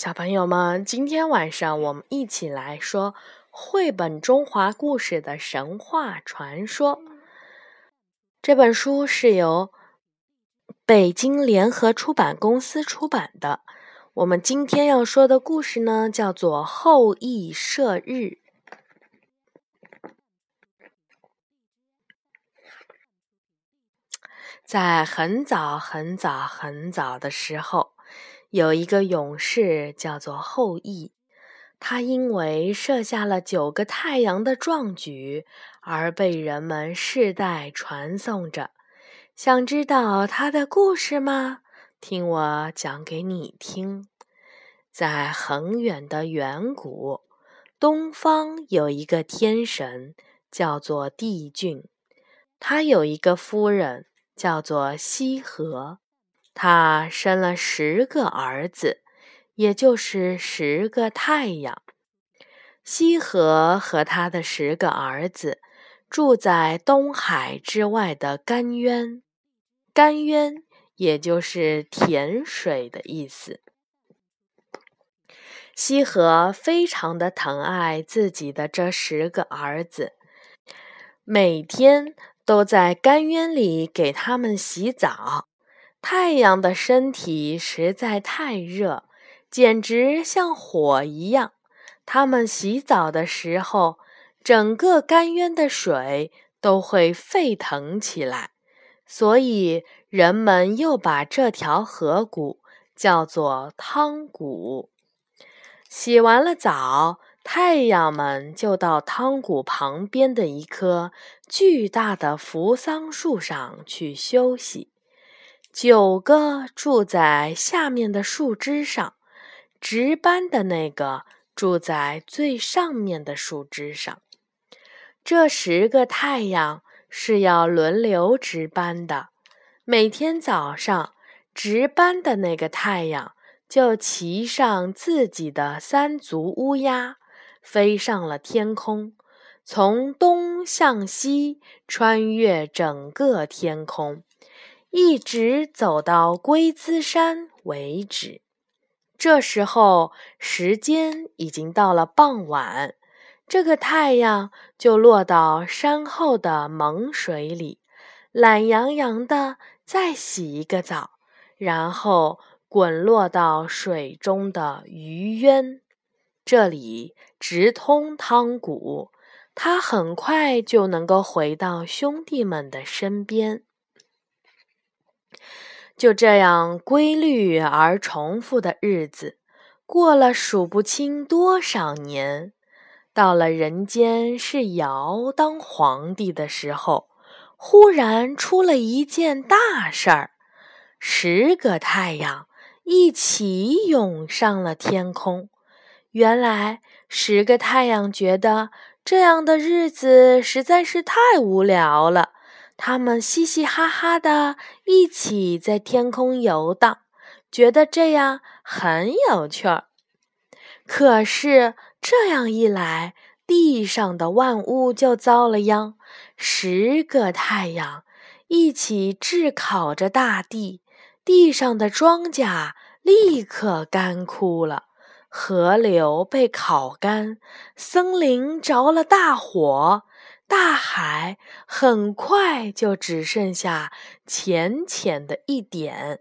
小朋友们，今天晚上我们一起来说绘本《中华故事的神话传说》。这本书是由北京联合出版公司出版的。我们今天要说的故事呢，叫做《后羿射日》。在很早很早很早的时候。有一个勇士叫做后羿，他因为射下了九个太阳的壮举而被人们世代传颂着。想知道他的故事吗？听我讲给你听。在很远的远古，东方有一个天神叫做帝俊，他有一个夫人叫做羲和。他生了十个儿子，也就是十个太阳。羲和和他的十个儿子住在东海之外的甘渊，甘渊也就是甜水的意思。羲和非常的疼爱自己的这十个儿子，每天都在甘渊里给他们洗澡。太阳的身体实在太热，简直像火一样。他们洗澡的时候，整个甘渊的水都会沸腾起来，所以人们又把这条河谷叫做汤谷。洗完了澡，太阳们就到汤谷旁边的一棵巨大的扶桑树上去休息。九个住在下面的树枝上，值班的那个住在最上面的树枝上。这十个太阳是要轮流值班的。每天早上，值班的那个太阳就骑上自己的三足乌鸦，飞上了天空，从东向西穿越整个天空。一直走到龟兹山为止。这时候，时间已经到了傍晚，这个太阳就落到山后的蒙水里，懒洋洋的再洗一个澡，然后滚落到水中的鱼渊。这里直通汤谷，他很快就能够回到兄弟们的身边。就这样规律而重复的日子，过了数不清多少年。到了人间是尧当皇帝的时候，忽然出了一件大事儿：十个太阳一起涌上了天空。原来，十个太阳觉得这样的日子实在是太无聊了。他们嘻嘻哈哈的一起在天空游荡，觉得这样很有趣儿。可是这样一来，地上的万物就遭了殃。十个太阳一起炙烤着大地，地上的庄稼立刻干枯了，河流被烤干，森林着了大火。大海很快就只剩下浅浅的一点，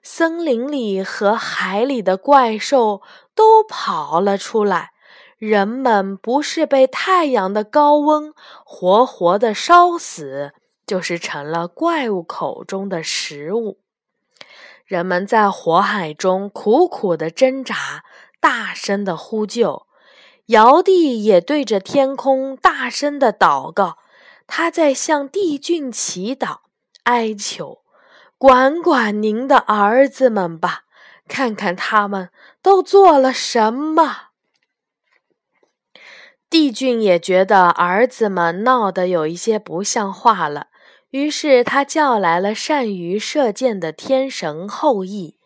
森林里和海里的怪兽都跑了出来。人们不是被太阳的高温活活的烧死，就是成了怪物口中的食物。人们在火海中苦苦的挣扎，大声的呼救。尧帝也对着天空大声的祷告，他在向帝俊祈祷、哀求：“管管您的儿子们吧，看看他们都做了什么。”帝俊也觉得儿子们闹得有一些不像话了，于是他叫来了善于射箭的天神后羿。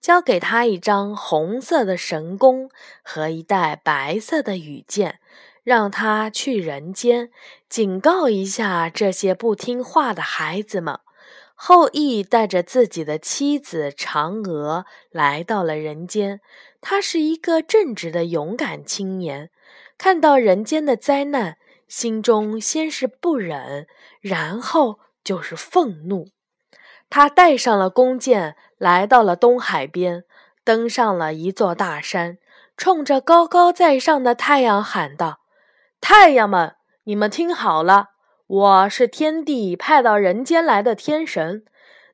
交给他一张红色的神弓和一袋白色的羽箭，让他去人间警告一下这些不听话的孩子们。后羿带着自己的妻子嫦娥来到了人间。他是一个正直的勇敢青年，看到人间的灾难，心中先是不忍，然后就是愤怒。他带上了弓箭，来到了东海边，登上了一座大山，冲着高高在上的太阳喊道：“太阳们，你们听好了！”我是天帝派到人间来的天神，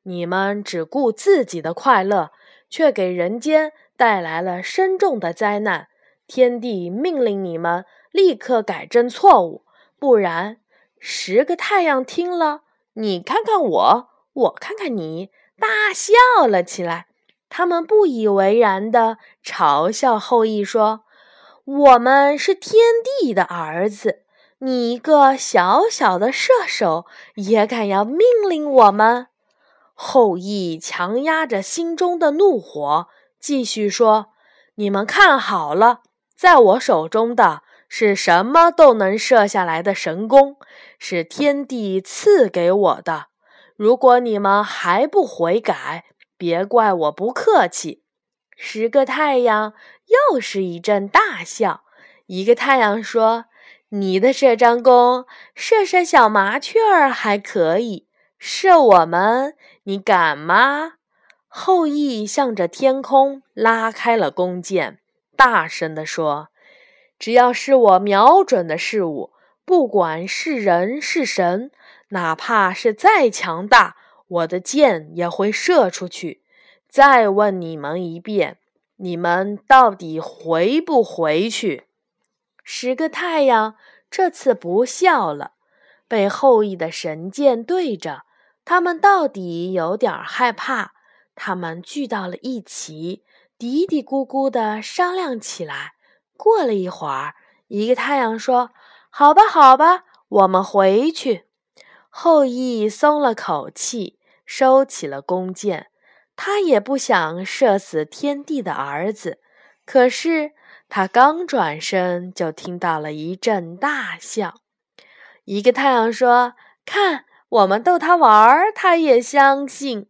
你们只顾自己的快乐，却给人间带来了深重的灾难。天帝命令你们立刻改正错误，不然……十个太阳听了，你看看我，我看看你，大笑了起来。他们不以为然地嘲笑后羿说：“我们是天帝的儿子。”你一个小小的射手，也敢要命令我们？后羿强压着心中的怒火，继续说：“你们看好了，在我手中的是什么都能射下来的神弓，是天帝赐给我的。如果你们还不悔改，别怪我不客气。”十个太阳又是一阵大笑。一个太阳说。你的这张弓射射小麻雀儿还可以，射我们，你敢吗？后羿向着天空拉开了弓箭，大声地说：“只要是我瞄准的事物，不管是人是神，哪怕是再强大，我的箭也会射出去。再问你们一遍，你们到底回不回去？”十个太阳这次不笑了，被后羿的神箭对着，他们到底有点害怕。他们聚到了一起，嘀嘀咕咕地商量起来。过了一会儿，一个太阳说：“好吧，好吧，我们回去。”后羿松了口气，收起了弓箭。他也不想射死天帝的儿子，可是。他刚转身，就听到了一阵大笑。一个太阳说：“看，我们逗他玩儿，他也相信。”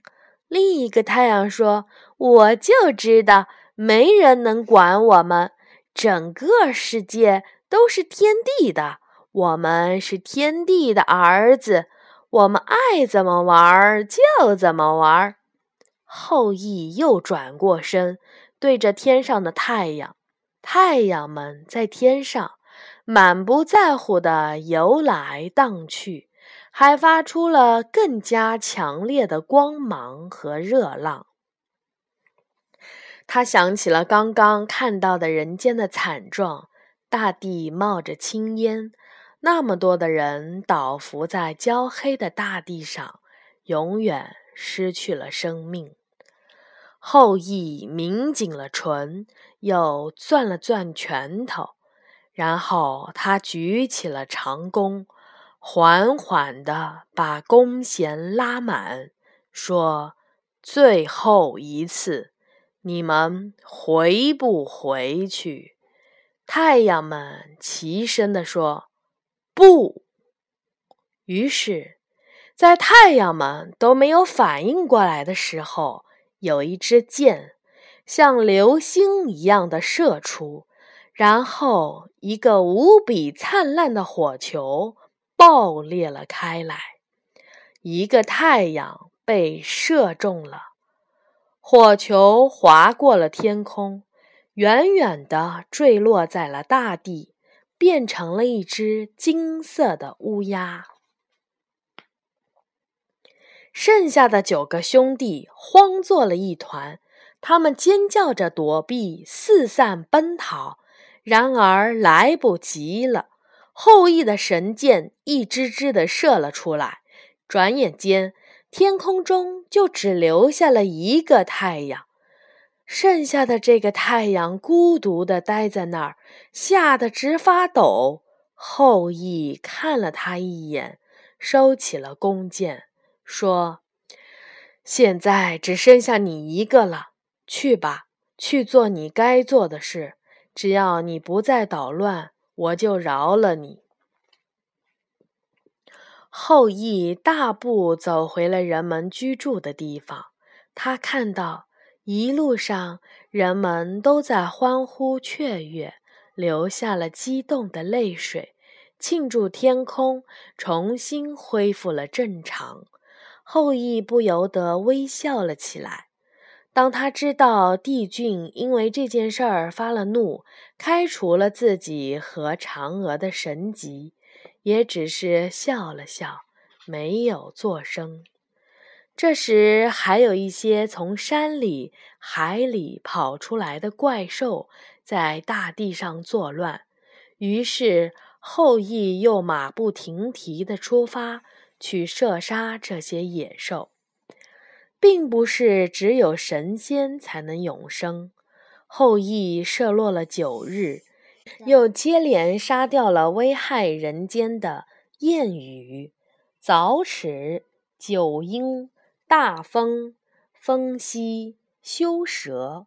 另一个太阳说：“我就知道，没人能管我们。整个世界都是天地的，我们是天地的儿子，我们爱怎么玩就怎么玩。”后羿又转过身，对着天上的太阳。太阳们在天上满不在乎地游来荡去，还发出了更加强烈的光芒和热浪。他想起了刚刚看到的人间的惨状：大地冒着青烟，那么多的人倒伏在焦黑的大地上，永远失去了生命。后羿抿紧了唇，又攥了攥拳头，然后他举起了长弓，缓缓地把弓弦拉满，说：“最后一次，你们回不回去？”太阳们齐声地说：“不。”于是，在太阳们都没有反应过来的时候。有一支箭，像流星一样的射出，然后一个无比灿烂的火球爆裂了开来。一个太阳被射中了，火球划过了天空，远远地坠落在了大地，变成了一只金色的乌鸦。剩下的九个兄弟慌作了一团，他们尖叫着躲避，四散奔逃。然而来不及了，后羿的神箭一支支的射了出来。转眼间，天空中就只留下了一个太阳。剩下的这个太阳孤独的待在那儿，吓得直发抖。后羿看了他一眼，收起了弓箭。说：“现在只剩下你一个了，去吧，去做你该做的事。只要你不再捣乱，我就饶了你。”后羿大步走回了人们居住的地方。他看到一路上人们都在欢呼雀跃，流下了激动的泪水，庆祝天空重新恢复了正常。后羿不由得微笑了起来。当他知道帝俊因为这件事儿发了怒，开除了自己和嫦娥的神级，也只是笑了笑，没有作声。这时，还有一些从山里、海里跑出来的怪兽在大地上作乱。于是，后羿又马不停蹄地出发去射杀这些野兽。并不是只有神仙才能永生。后羿射落了九日，又接连杀掉了危害人间的燕羽、早齿、九婴、大风、风息、修蛇。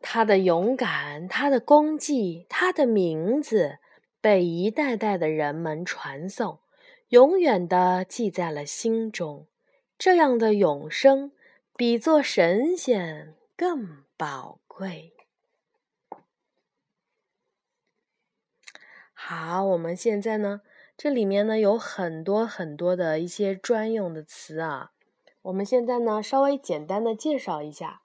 他的勇敢，他的功绩，他的名字，被一代代的人们传颂，永远的记在了心中。这样的永生，比做神仙更宝贵。好，我们现在呢，这里面呢有很多很多的一些专用的词啊。我们现在呢，稍微简单的介绍一下。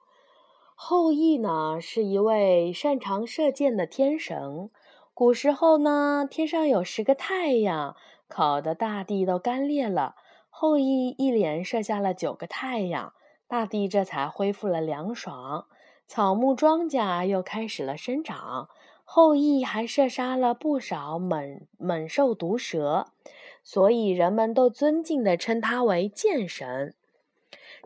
后羿呢，是一位擅长射箭的天神。古时候呢，天上有十个太阳，烤的大地都干裂了。后羿一连射下了九个太阳，大地这才恢复了凉爽，草木庄稼又开始了生长。后羿还射杀了不少猛猛兽毒蛇，所以人们都尊敬的称他为箭神。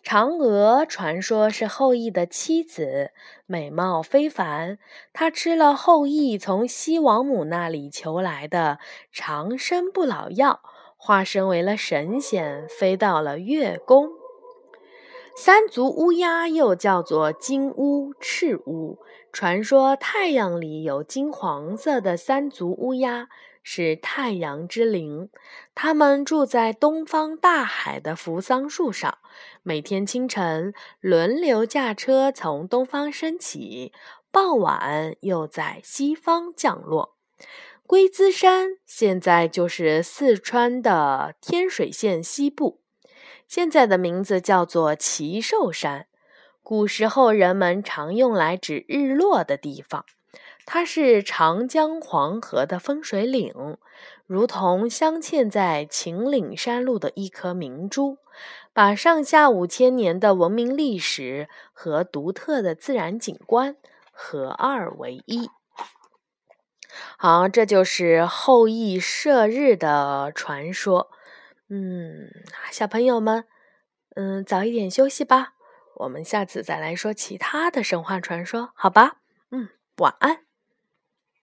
嫦娥传说是后羿的妻子，美貌非凡。她吃了后羿从西王母那里求来的长生不老药。化身为了神仙，飞到了月宫。三足乌鸦又叫做金乌、赤乌，传说太阳里有金黄色的三足乌鸦，是太阳之灵。它们住在东方大海的扶桑树上，每天清晨轮流驾车从东方升起，傍晚又在西方降落。龟兹山现在就是四川的天水县西部，现在的名字叫做奇寿山。古时候人们常用来指日落的地方，它是长江黄河的分水岭，如同镶嵌在秦岭山路的一颗明珠，把上下五千年的文明历史和独特的自然景观合二为一。好，这就是后羿射日的传说。嗯，小朋友们，嗯，早一点休息吧。我们下次再来说其他的神话传说，好吧？嗯，晚安。